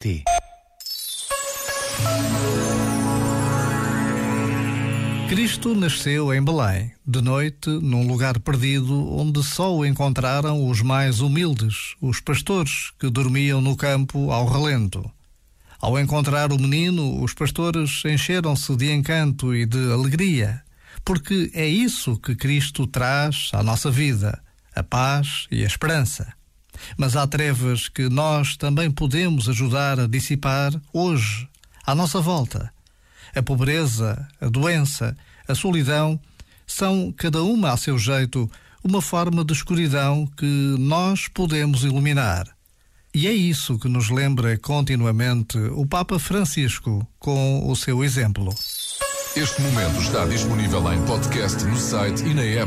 T. Cristo nasceu em Belém, de noite, num lugar perdido onde só o encontraram os mais humildes, os pastores que dormiam no campo ao relento. Ao encontrar o menino, os pastores encheram-se de encanto e de alegria, porque é isso que Cristo traz à nossa vida, a paz e a esperança. Mas há trevas que nós também podemos ajudar a dissipar hoje, à nossa volta. A pobreza, a doença, a solidão são, cada uma a seu jeito, uma forma de escuridão que nós podemos iluminar. E é isso que nos lembra continuamente o Papa Francisco com o seu exemplo. Este momento está disponível em podcast no site e na app.